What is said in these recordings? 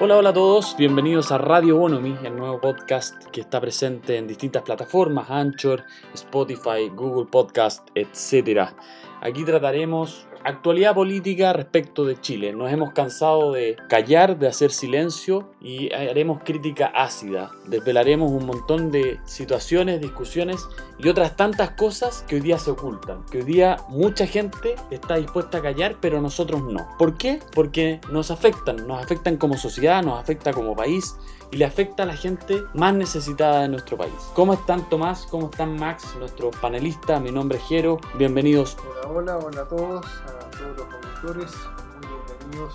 Hola, hola a todos, bienvenidos a Radio Bonomi, el nuevo podcast que está presente en distintas plataformas, Anchor, Spotify, Google Podcast, etc. Aquí trataremos actualidad política respecto de Chile. Nos hemos cansado de callar, de hacer silencio y haremos crítica ácida. Desvelaremos un montón de situaciones, discusiones y otras tantas cosas que hoy día se ocultan. Que hoy día mucha gente está dispuesta a callar, pero nosotros no. ¿Por qué? Porque nos afectan, nos afectan como sociedad, nos afecta como país y le afecta a la gente más necesitada de nuestro país. ¿Cómo están Tomás? ¿Cómo están Max? Nuestro panelista, mi nombre es Jero. Bienvenidos. Hola, hola, hola a todos, a todos los auditores. Muy bienvenidos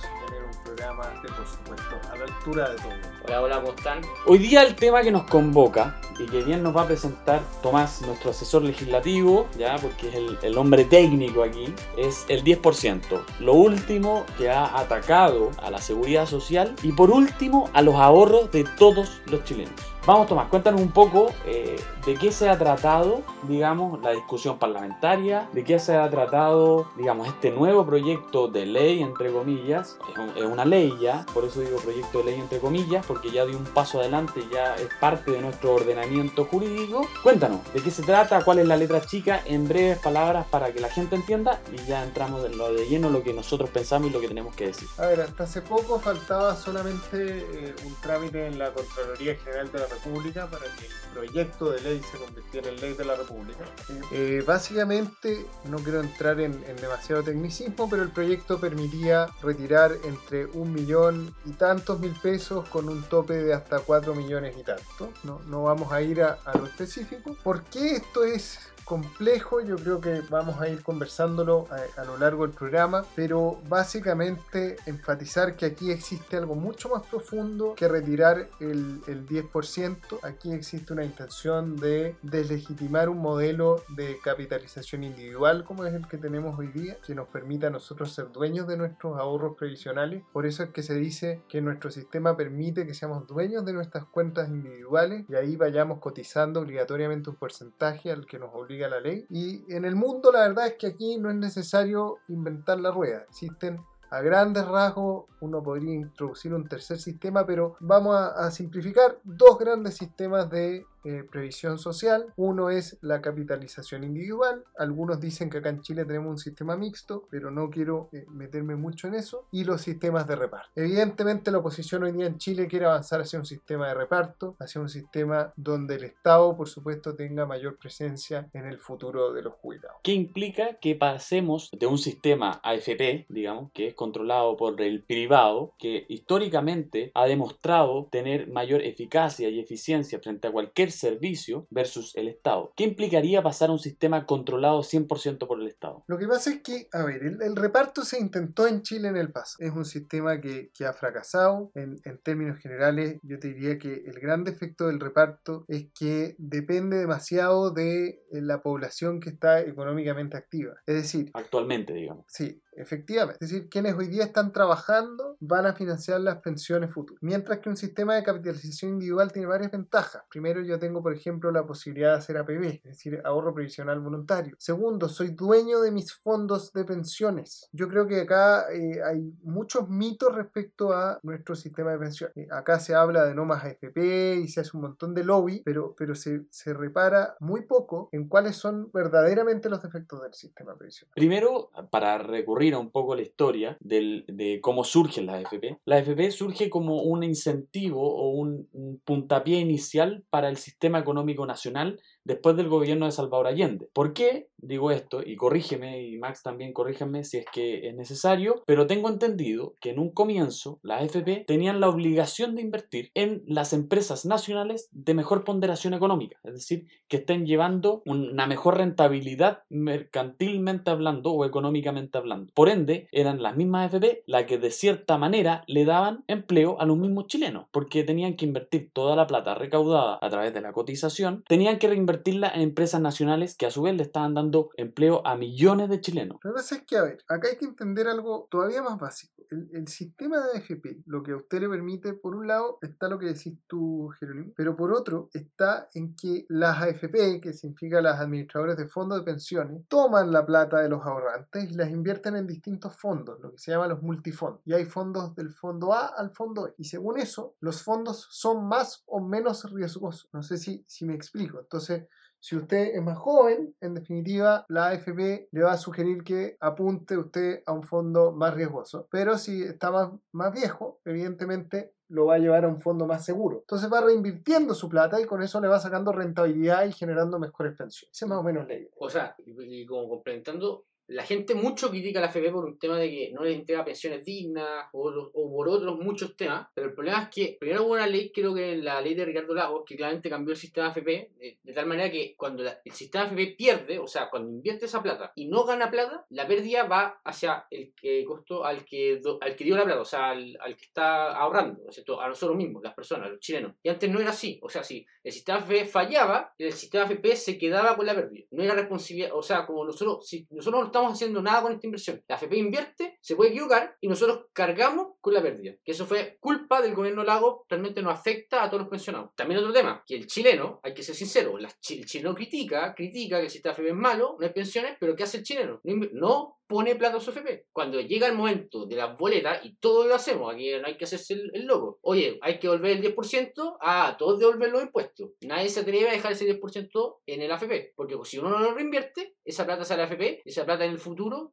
por supuesto, a la altura de todo. Hola, hola, ¿cómo están? Hoy día el tema que nos convoca y que bien nos va a presentar Tomás, nuestro asesor legislativo, ya porque es el, el hombre técnico aquí, es el 10%. Lo último que ha atacado a la seguridad social y por último a los ahorros de todos los chilenos. Vamos Tomás, cuéntanos un poco eh, de qué se ha tratado, digamos, la discusión parlamentaria, de qué se ha tratado, digamos, este nuevo proyecto de ley, entre comillas, es, un- es una ley ya, por eso digo proyecto de ley entre comillas, porque ya dio un paso adelante, ya es parte de nuestro ordenamiento jurídico. Cuéntanos, de qué se trata, cuál es la letra chica, en breves palabras para que la gente entienda y ya entramos en lo de lleno, lo que nosotros pensamos y lo que tenemos que decir. A ver, hasta hace poco faltaba solamente eh, un trámite en la Contraloría General de la República para que el proyecto de ley se convirtiera en ley de la República. Eh, básicamente, no quiero entrar en, en demasiado tecnicismo, pero el proyecto permitía retirar entre un millón y tantos mil pesos con un tope de hasta cuatro millones y tanto. No, no vamos a ir a, a lo específico. ¿Por qué esto es complejo, yo creo que vamos a ir conversándolo a, a lo largo del programa, pero básicamente enfatizar que aquí existe algo mucho más profundo que retirar el, el 10%. Aquí existe una intención de deslegitimar un modelo de capitalización individual como es el que tenemos hoy día, que nos permita a nosotros ser dueños de nuestros ahorros previsionales. Por eso es que se dice que nuestro sistema permite que seamos dueños de nuestras cuentas individuales y ahí vayamos cotizando obligatoriamente un porcentaje al que nos obliga la ley. Y en el mundo la verdad es que aquí no es necesario inventar la rueda. Existen a grandes rasgos uno podría introducir un tercer sistema, pero vamos a, a simplificar dos grandes sistemas de eh, previsión social. Uno es la capitalización individual. Algunos dicen que acá en Chile tenemos un sistema mixto, pero no quiero eh, meterme mucho en eso. Y los sistemas de reparto. Evidentemente la oposición hoy día en Chile quiere avanzar hacia un sistema de reparto, hacia un sistema donde el Estado, por supuesto, tenga mayor presencia en el futuro de los jubilados. ¿Qué implica que pasemos de un sistema AFP, digamos, que es controlado por el privado, que históricamente ha demostrado tener mayor eficacia y eficiencia frente a cualquier servicio versus el Estado? ¿Qué implicaría pasar a un sistema controlado 100% por el Estado? Lo que pasa es que, a ver, el, el reparto se intentó en Chile en el pasado. Es un sistema que, que ha fracasado. En, en términos generales, yo te diría que el gran defecto del reparto es que depende demasiado de eh, la población que está económicamente activa. Es decir, Actualmente, digamos. Sí, efectivamente. Es decir, quienes hoy día están trabajando van a financiar las pensiones futuras. Mientras que un sistema de capitalización individual tiene varias ventajas. Primero, yo tengo, por ejemplo, la posibilidad de hacer APB, es decir, ahorro previsional voluntario. Segundo, soy dueño de mis fondos de pensiones. Yo creo que acá eh, hay muchos mitos respecto a nuestro sistema de pensiones. Eh, acá se habla de no más AFP y se hace un montón de lobby, pero, pero se, se repara muy poco en cuáles son verdaderamente los defectos del sistema previsional. Primero, para recurrir un poco la historia de cómo surgen las AFP, la AFP surge como un incentivo o un puntapié inicial para el sistema económico nacional después del gobierno de Salvador Allende. ¿Por qué digo esto? Y corrígeme, y Max también corrígeme si es que es necesario, pero tengo entendido que en un comienzo las AFP tenían la obligación de invertir en las empresas nacionales de mejor ponderación económica, es decir, que estén llevando una mejor rentabilidad mercantilmente hablando o económicamente hablando. Por ende, eran las mismas AFP las que de cierta manera le daban empleo a los mismos chilenos, porque tenían que invertir toda la plata recaudada a través de la cotización, tenían que reinvertir convertirla en empresas nacionales que a su vez le estaban dando empleo a millones de chilenos. Lo que pasa es que, a ver, acá hay que entender algo todavía más básico. El, el sistema de AFP, lo que a usted le permite, por un lado, está lo que decís tú, Jerónimo, pero por otro, está en que las AFP, que significa las administradores de fondos de pensiones, toman la plata de los ahorrantes y las invierten en distintos fondos, lo que se llama los multifondos. Y hay fondos del fondo A al fondo E. Y según eso, los fondos son más o menos riesgosos. No sé si, si me explico. Entonces, si usted es más joven, en definitiva, la AFP le va a sugerir que apunte usted a un fondo más riesgoso. Pero si está más, más viejo, evidentemente lo va a llevar a un fondo más seguro. Entonces va reinvirtiendo su plata y con eso le va sacando rentabilidad y generando mejores pensiones. Ese es más o menos la idea. O sea, y como complementando, la gente mucho critica a la AFP por un tema de que no les entrega pensiones dignas o, o por otros muchos temas, pero el problema es que primero hubo una ley, creo que la ley de Ricardo Lagos, que claramente cambió el sistema AFP de, de tal manera que cuando el sistema AFP pierde, o sea, cuando invierte esa plata y no gana plata, la pérdida va hacia el que costó al que, do- al que dio la plata, o sea, al, al que está ahorrando, ¿no es cierto? a nosotros mismos, las personas, los chilenos. Y antes no era así, o sea, si el sistema AFP fallaba, el sistema AFP se quedaba con la pérdida. No era responsabilidad, o sea, como nosotros, si nosotros no estamos haciendo nada con esta inversión, la AFP invierte, se puede equivocar y nosotros cargamos con la pérdida. Que eso fue culpa del gobierno Lago, realmente nos afecta a todos los pensionados. También otro tema, que el chileno, hay que ser sincero, la el chileno critica, critica que el sistema AFP es malo, no hay pensiones, pero ¿qué hace el chileno? No, pone plata a su FP. Cuando llega el momento de las boletas, y todos lo hacemos, aquí no hay que hacerse el, el loco. Oye, hay que devolver el 10%, ah, todos devolver los impuestos. Nadie se atreve a dejar ese 10% en el AFP, porque si uno no lo reinvierte, esa plata sale al AFP, esa plata en el futuro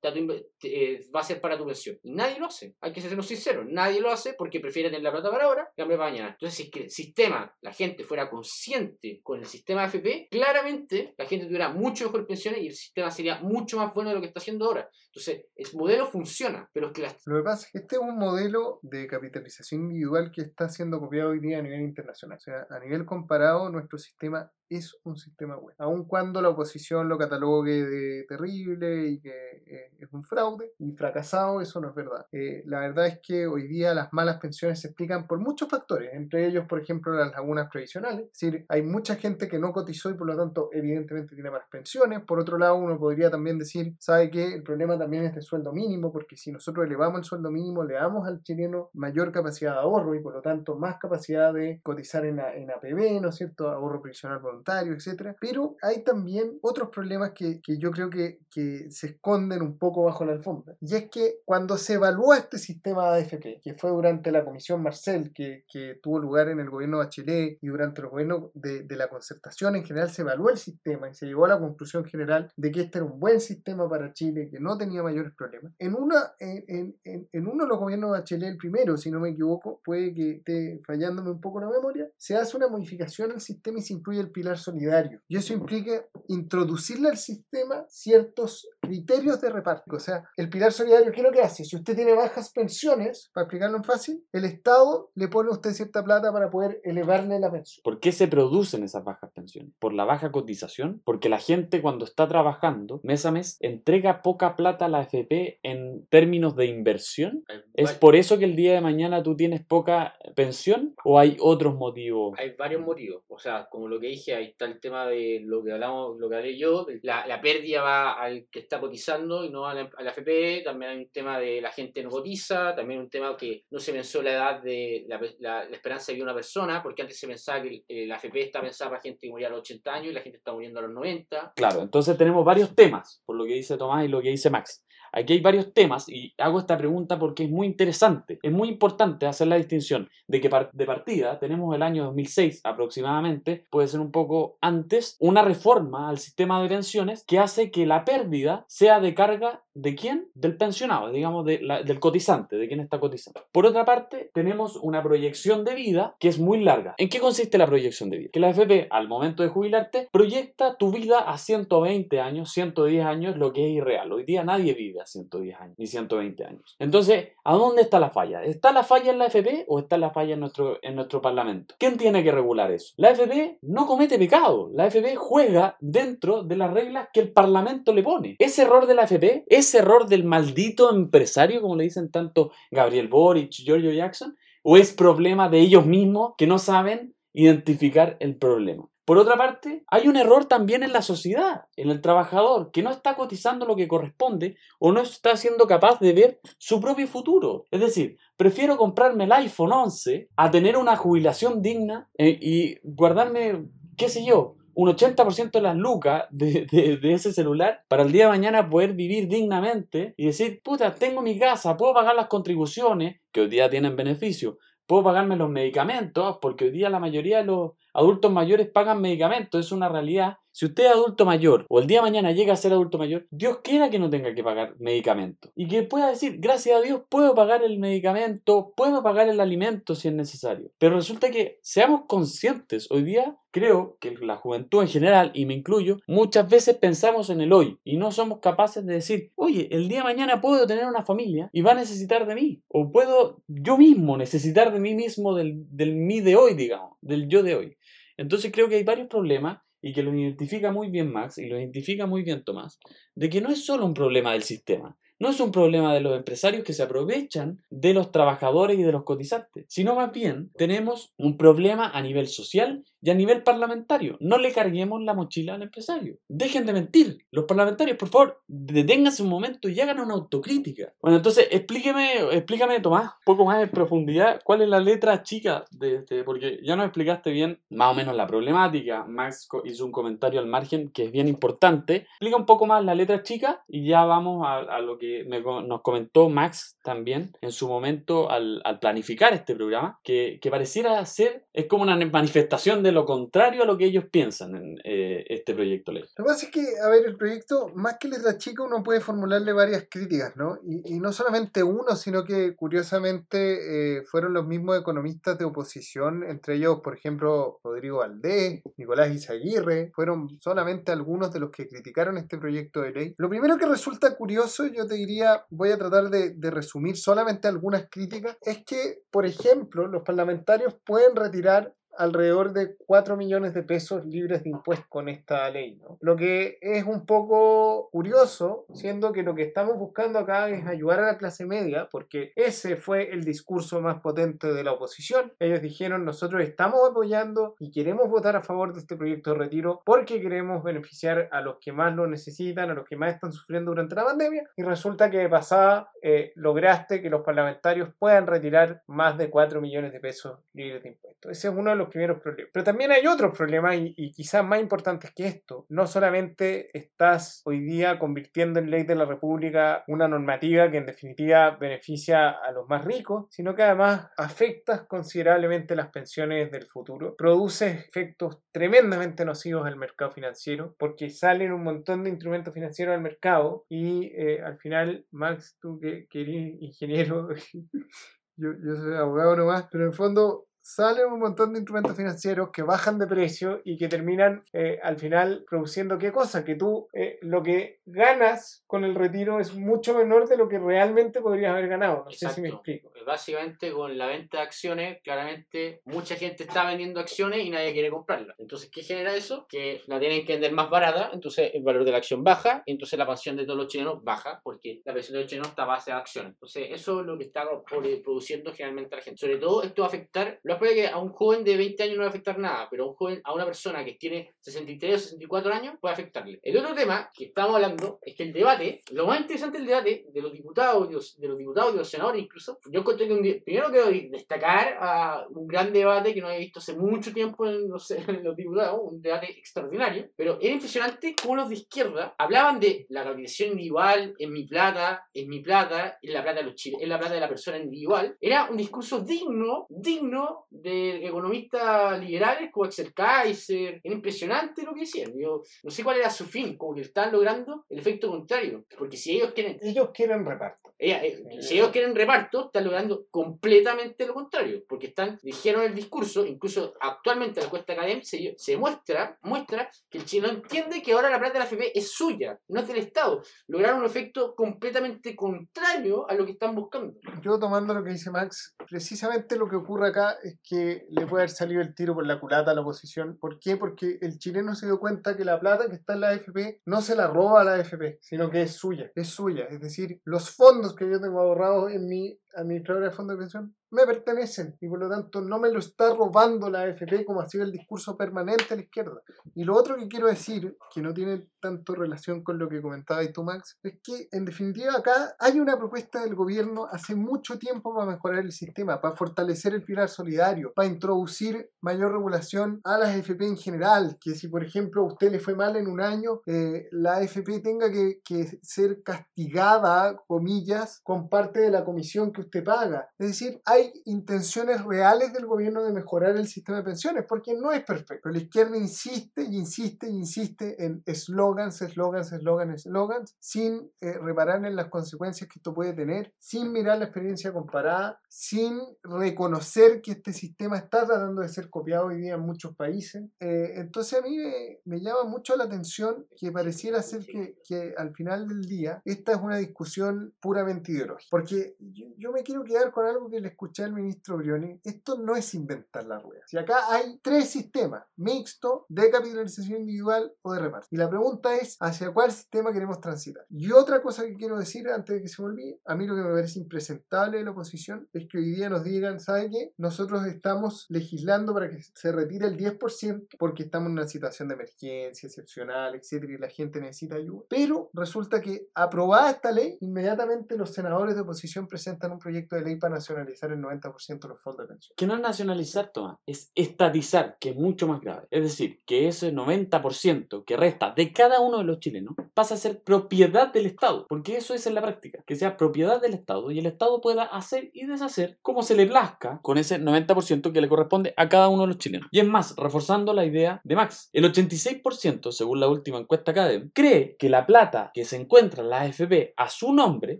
eh, va a ser para tu pensión. Y nadie lo hace, hay que sernos sinceros, nadie lo hace porque prefiere tener la plata para ahora que para mañana. Entonces, si el sistema, la gente fuera consciente con el sistema AFP, claramente la gente tuviera mucho mejor pensiones y el sistema sería mucho más bueno de lo que está haciendo ahora. Entonces, el modelo funciona, pero es que Lo que pasa es que este es un modelo de capitalización individual que está siendo copiado hoy día a nivel internacional. O sea, a nivel comparado, nuestro sistema es un sistema bueno. Aun cuando la oposición lo catalogue de terrible y que eh, es un fraude y fracasado, eso no es verdad. Eh, la verdad es que hoy día las malas pensiones se explican por muchos factores, entre ellos, por ejemplo, las lagunas previsionales. Es decir, hay mucha gente que no cotizó y por lo tanto, evidentemente, tiene malas pensiones. Por otro lado, uno podría también decir, ¿sabe qué? El problema también es de sueldo mínimo, porque si nosotros elevamos el sueldo mínimo, le damos al chileno mayor capacidad de ahorro y por lo tanto más capacidad de cotizar en, en APB, ¿no es cierto? Ahorro previsional voluntario, etcétera. Pero hay también otros problemas que, que yo creo que, que se esconden un poco bajo la alfombra. Y es que cuando se evalúa este sistema de AFP, que fue durante la comisión Marcel, que, que tuvo lugar en el gobierno de Bachelet y durante los gobiernos de, de la concertación en general, se evaluó el sistema y se llegó a la conclusión general de que este era un buen sistema para Chile, que no tenía mayores problemas. En, una, en- en- en uno de los gobiernos de Bachelet, el primero, si no me equivoco, puede que esté fallándome un poco la memoria, se hace una modificación al sistema y se incluye el pilar solidario. Y eso implica introducirle al sistema ciertos criterios de reparto. O sea, el pilar solidario, ¿qué es lo que hace? Si usted tiene bajas pensiones, para explicarlo en fácil, el Estado le pone a usted cierta plata para poder elevarle la pensión. ¿Por qué se producen esas bajas pensiones? ¿Por la baja cotización? Porque la gente cuando está trabajando mes a mes entrega poca plata a la AFP en términos de inversión. ¿Es por eso que el día de mañana tú tienes poca pensión o hay otros motivos? hay varios motivos. O sea, como lo que dije, ahí está el tema de lo que hablamos, lo que hablé yo, la, pérdida va al que está cotizando y no a la, a la FP, también hay un tema de la gente no cotiza, también un tema que no se pensó la edad de la, la- la esperanza de vida de una persona, porque antes se pensaba que el- la FP está pensada para gente que moría a los 80 años y la gente está muriendo a los 90. Claro, entonces tenemos varios temas, por lo que dice Tomás y lo que dice Max. Aquí hay varios temas y hago esta pregunta porque es muy interesante. Es muy importante hacer la distinción de que de partida tenemos el año 2006 aproximadamente, puede ser un poco antes, una reforma al sistema de pensiones que hace que la pérdida sea de carga de quién? Del pensionado, digamos, de la- del cotizante, de quien está cotizando. Por otra parte, tenemos una proyección de vida que es muy larga. ¿En qué consiste la proyección de vida? Que la AFP, al momento de jubilarte, proyecta tu vida a 120 años, 110 años, lo que es irreal. Hoy día nadie vive a 110 años, ni 120 años. Entonces, ¿a dónde está la falla? ¿Está la falla en la AFP o está la falla en nuestro, en nuestro Parlamento? ¿Quién tiene que regular eso? La AFP no comete pecado. La AFP juega dentro de las reglas que el Parlamento le pone. Ese error de la AFP, ese error del maldito empresario, como le dicen tanto Gabriel Boric, Giorgio Jackson, o es problema de ellos mismos que no saben identificar el problema. Por otra parte, hay un error también en la sociedad, en el trabajador, que no está cotizando lo que corresponde o no está siendo capaz de ver su propio futuro. Es decir, prefiero comprarme el iPhone 11 a tener una jubilación digna eh, y guardarme, qué sé yo, un 80% de las lucas de, ese celular para el día de mañana poder vivir dignamente y decir, puta, tengo mi casa, puedo pagar las contribuciones, que hoy día tienen beneficio, puedo pagarme los medicamentos, porque hoy día la mayoría de los adultos mayores pagan medicamentos, es una realidad. Si usted es adulto mayor o el día de mañana llega a ser adulto mayor, Dios quiera que no tenga que pagar medicamentos y que pueda decir, gracias a Dios puedo pagar el medicamento, puedo pagar el alimento si es necesario. Pero resulta que seamos conscientes, hoy día creo que la juventud en general, y me incluyo, muchas veces pensamos en el hoy y no somos capaces de decir, oye, el día de mañana puedo tener una familia y va a necesitar de mí, o puedo yo mismo necesitar de mí mismo del, del mí de hoy, digamos, del yo de hoy. Entonces creo que hay varios problemas y que lo identifica muy bien Max y lo identifica muy bien Tomás, de que no es solo un problema del sistema, no es un problema de los empresarios que se aprovechan de los trabajadores y de los cotizantes, sino más bien tenemos un problema a nivel social y a nivel parlamentario. No le carguemos la mochila al empresario. Dejen de mentir. Los parlamentarios, por favor, deténganse un momento y hagan una autocrítica. Bueno, entonces explíqueme, explícame, Tomás, un poco más en profundidad cuál es la letra chica de este, porque ya nos explicaste bien más o menos la problemática. Max hizo un comentario al margen que es bien importante. Explica un poco más la letra chica y ya vamos a lo que nos comentó Max también en su momento al, planificar este programa, que, pareciera ser, es como una manifestación de lo contrario a lo que ellos piensan en eh, este proyecto ley. Lo que pasa es que, a ver, el proyecto, más que letra chica, uno puede formularle varias críticas, ¿no? Y, no solamente uno, sino que curiosamente eh, fueron los mismos economistas de oposición, entre ellos, por ejemplo, Rodrigo Valdés, Nicolás Izaguirre, fueron solamente algunos de los que criticaron este proyecto de ley. Lo primero que resulta curioso, yo te diría, voy a tratar de, de, resumir solamente algunas críticas, es que, por ejemplo, los parlamentarios pueden retirar alrededor de 4 millones de pesos libres de impuestos con esta ley. ¿no? Lo que es un poco curioso, siendo que lo que estamos buscando acá es ayudar a la clase media, porque ese fue el discurso más potente de la oposición. Ellos dijeron, nosotros estamos apoyando y queremos votar a favor de este proyecto de retiro porque queremos beneficiar a los que más lo necesitan, a los que más están sufriendo durante la pandemia. Y resulta que de pasada eh, lograste que los parlamentarios puedan retirar más de 4 millones de pesos libres de impuestos. Ese es uno de los primeros problemas. Pero también hay otros problemas y, quizás más importantes que esto. No solamente estás hoy día convirtiendo en ley de la República una normativa que en definitiva beneficia a los más ricos, sino que además afectas considerablemente las pensiones del futuro. Produces efectos tremendamente nocivos al mercado financiero porque salen un montón de instrumentos financieros al mercado y eh, al final, Max, tú que, que eres ingeniero, yo, yo soy abogado nomás, pero en el fondo salen un montón de instrumentos financieros que bajan de precio y que terminan eh, al final produciendo qué cosa, que tú eh, lo que ganas con el retiro es mucho menor de lo que realmente podrías haber ganado. No sé si me explico. Pues básicamente con la venta de acciones, claramente mucha gente está vendiendo acciones y nadie quiere comprarlas. Entonces, ¿qué genera eso? Que la tienen que vender más barata, entonces el valor de la acción baja, y entonces la pensión de todos los chilenos baja, porque la pensión de los chilenos está base a acciones. Entonces, eso es lo que está produciendo generalmente la gente. Sobre todo, esto va a afectar los puede que a un joven de 20 años no va a afectar nada, pero a un joven, a una persona que tiene 63 o 64 años puede afectarle. El otro tema que estamos hablando es que el debate, lo más interesante del debate de los diputados, de los, de los diputados y los senadores incluso, yo encontré que un, primero quiero destacar a un gran debate que no he visto hace mucho tiempo en los, en los diputados, un debate extraordinario, pero era impresionante cómo los de izquierda hablaban de la capitalización individual, en mi plata, en mi plata, en la plata de los chiles, en la plata de la persona individual. Era un discurso digno, digno de economistas liberales como Axel Kaiser. Era impresionante lo que decían. Yo no sé cuál era su fin, como que están logrando el efecto contrario. Porque si ellos quieren. Ellos quieren reparto. Eh, si ellos quieren reparto, están logrando completamente lo contrario. Porque están, dijeron el discurso, incluso actualmente la cuesta académica se, se muestra, muestra que el chino entiende que ahora la plata de la FP es suya, no es del Estado. Lograron un efecto completamente contrario a lo que están buscando. Yo tomando lo que dice Max, precisamente lo que ocurre acá es que le puede haber salido el tiro por la culata a la oposición. ¿Por qué? Porque el chileno se dio cuenta que la plata que está en la AFP no se la roba a la AFP, sino que es suya, es suya. Es decir, los fondos que yo tengo ahorrados en mi administradora de fondo de pensión me pertenecen y por lo tanto no me lo está robando la AFP como ha sido el discurso permanente a la izquierda. Y lo otro que quiero decir, que no tiene tanto relación con lo que comentaba tú, Max, es que en definitiva acá hay una propuesta del gobierno hace mucho tiempo para mejorar el sistema, para fortalecer el pilar solidario, para introducir mayor regulación a las AFP en general, que si por ejemplo a usted le fue mal en un año, eh, la AFP tenga que, que ser castigada, comillas, con parte de la comisión que usted paga. Es decir, hay intenciones reales del gobierno de mejorar el sistema de pensiones, porque no es perfecto. La izquierda insiste y insiste y insiste en eslogans, eslogans, eslogans, eslogans, sin eh, reparar en las consecuencias que esto puede tener, sin mirar la experiencia comparada, sin reconocer que este sistema está tratando de ser copiado hoy día en muchos países. Eh, entonces a mí me, me, llama mucho la atención que pareciera ser que, que, al final del día esta es una discusión puramente ideológica. Porque yo, yo me quiero quedar con algo que le escuché al ministro Brioni. Esto no es inventar la rueda. Si acá hay tres sistemas, mixto, de capitalización individual o de reparto. Y la pregunta es, ¿hacia cuál sistema queremos transitar? Y otra cosa que quiero decir antes de que se me olvide, a mí lo que me parece impresentable de la oposición es que hoy día nos digan, ¿sabe qué? Nosotros estamos legislando para que se retire el 10% porque estamos en una situación de emergencia excepcional, etcétera, y la gente necesita ayuda. Pero resulta que aprobada esta ley, inmediatamente los senadores de oposición presentan un proyecto de ley para nacionalizar el 90% de los fondos de pensión. Que no es nacionalizar, Tomás, es estatizar, que es mucho más grave. Es decir, que ese 90% que resta de cada uno de los chilenos pasa a ser propiedad del Estado, porque eso es en la práctica, que sea propiedad del Estado y el Estado pueda hacer y deshacer como se le plazca con ese 90% que le corresponde a cada uno de los chilenos. Y es más, reforzando la idea de Max, el 86%, según la última encuesta Academ, cree que la plata que se encuentra en la AFP a su nombre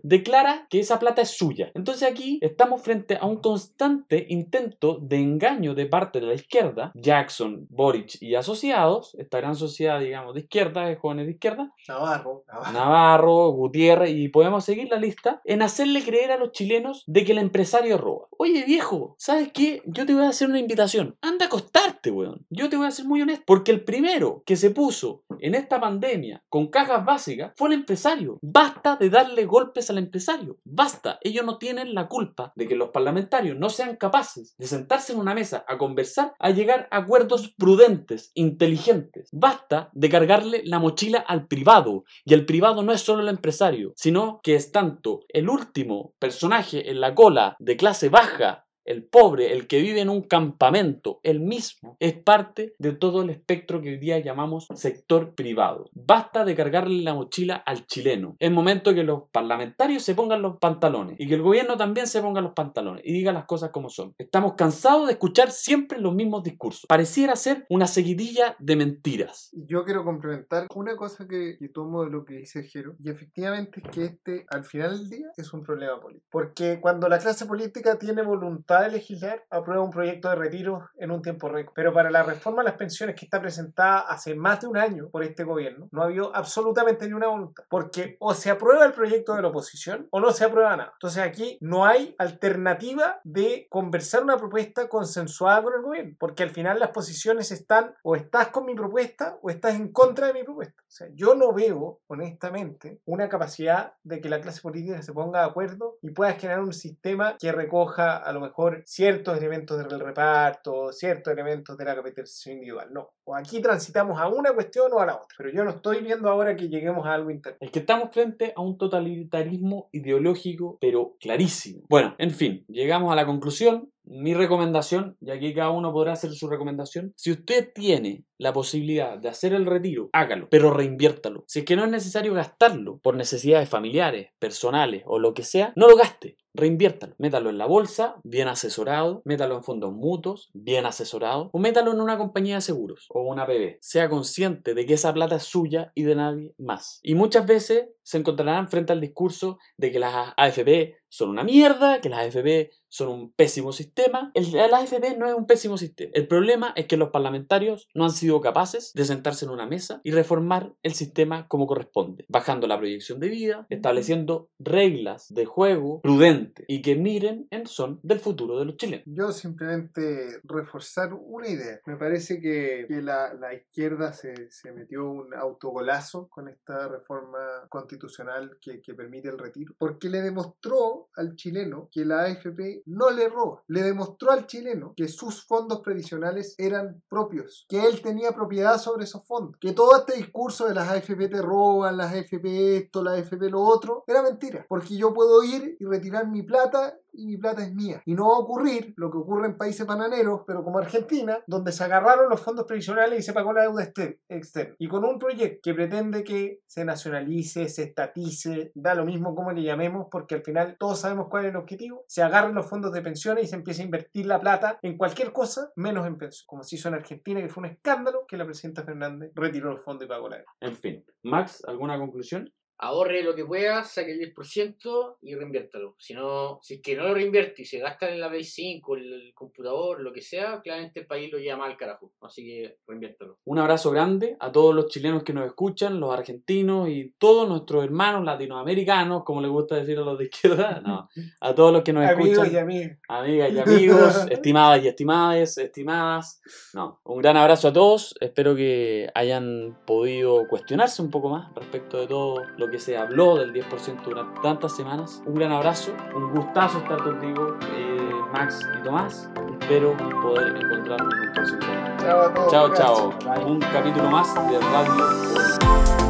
declara que esa plata es suya. Entonces aquí estamos frente a un constante intento de engaño de parte de la izquierda, Jackson, Boric y asociados, esta gran sociedad, digamos, de izquierda, de jóvenes de izquierda, Navarro, Navarro. Navarro, Gutiérrez, y podemos seguir la lista, en hacerle creer a los chilenos de que el empresario roba. Oye, viejo, ¿sabes qué? Yo te voy a hacer una invitación. Anda a acostarte, weón. Yo te voy a ser muy honesto. Porque el primero que se puso en esta pandemia con cajas básicas fue el empresario. Basta de darle golpes al empresario. Basta. Ellos no tienen la culpa de que los parlamentarios no sean capaces de sentarse en una mesa a conversar, a llegar a acuerdos prudentes, inteligentes. Basta de cargarle la mochila al privado. Y el privado no es solo el empresario, sino que es tanto el último personaje en la cola de clase baja el pobre, el que vive en un campamento, el mismo, es parte de todo el espectro que hoy día llamamos sector privado. Basta de cargarle la mochila al chileno. Es momento que los parlamentarios se pongan los pantalones y que el gobierno también se ponga los pantalones y diga las cosas como son. Estamos cansados de escuchar siempre los mismos discursos. Pareciera ser una seguidilla de mentiras. Yo quiero complementar una cosa que, que tomo de lo que dice Jero y efectivamente es que este al final del día es un problema político. Porque cuando la clase política tiene voluntad de legislar, aprueba un proyecto de retiro en un tiempo récord. Pero para la reforma de las pensiones que está presentada hace más de un año por este gobierno, no ha habido absolutamente ni una voluntad. Porque o se aprueba el proyecto de la oposición o no se aprueba nada. Entonces aquí no hay alternativa de conversar una propuesta consensuada con el gobierno. Porque al final las posiciones están o estás con mi propuesta o estás en contra de mi propuesta. O sea, yo no veo, honestamente, una capacidad de que la clase política se ponga de acuerdo y pueda generar un sistema que recoja a lo mejor ciertos elementos del reparto, ciertos elementos de la capitalización individual. No. O aquí transitamos a una cuestión o a la otra. Pero yo no estoy viendo ahora que lleguemos a algo interno. Es que estamos frente a un totalitarismo ideológico, pero clarísimo. Bueno, en fin, llegamos a la conclusión mi recomendación, y aquí cada uno podrá hacer su recomendación, si usted tiene la posibilidad de hacer el retiro, hágalo, pero reinviértalo. Si es que no es necesario gastarlo por necesidades familiares, personales o lo que sea, no lo gaste. Reinviértalo, métalo en la bolsa, bien asesorado, métalo en fondos mutuos, bien asesorado, o métalo en una compañía de seguros o una PB. Sea consciente de que esa plata es suya y de nadie más. Y muchas veces se encontrarán frente al discurso de que las AFP son una mierda, que las AFP son un pésimo sistema. El, AFP no es un pésimo sistema. El problema es que los parlamentarios no han sido capaces de sentarse en una mesa y reformar el sistema como corresponde, bajando la proyección de vida, estableciendo reglas de juego prudentes y que miren en son del futuro de los chilenos. Yo simplemente reforzar una idea. Me parece que, que la, la, izquierda se, se metió un autogolazo con esta reforma contra constitucional que, permite el retiro, porque le demostró al chileno que la AFP no le roba, le demostró al chileno que sus fondos previsionales eran propios, que él tenía propiedad sobre esos fondos, que todo este discurso de las AFP te roban, las AFP esto, las AFP lo otro, era mentira, porque yo puedo ir y retirar mi plata y mi plata es mía. Y no va a ocurrir lo que ocurre en países bananeros, pero como Argentina, donde se agarraron los fondos previsionales y se pagó la deuda externa. Y con un proyecto que pretende que se nacionalice, se estatice, da lo mismo como le llamemos, porque al final todos sabemos cuál es el objetivo, se agarren los fondos de pensiones y se empieza a invertir la plata en cualquier cosa menos en pensión. Como se hizo en Argentina, que fue un escándalo que la presidenta Fernández retiró los fondos y pagó la deuda. En fin, Max, ¿alguna conclusión? Ahorre lo que pueda, saque el 10% y reinviértalo. Si no, si es que no lo reinvierte y se gasta en la Play 5, el, computador, lo que sea, claramente el país lo lleva mal carajo. Así que reinviértalo. Un abrazo grande a todos los chilenos que nos escuchan, los argentinos y todos nuestros hermanos latinoamericanos, como les gusta decir a los de izquierda, no, a todos los que nos Amigos escuchan. y amigas. Amigas y amigos, estimadas y estimadas, estimadas. No, un gran abrazo a todos. Espero que hayan podido cuestionarse un poco más respecto de todo lo que se habló del 10% durante tantas semanas. Un gran abrazo, un gustazo estar contigo, eh, Max y Tomás. Espero poder encontrarnos en un próximo. Chao a todos. Chao. Un capítulo más de Radio.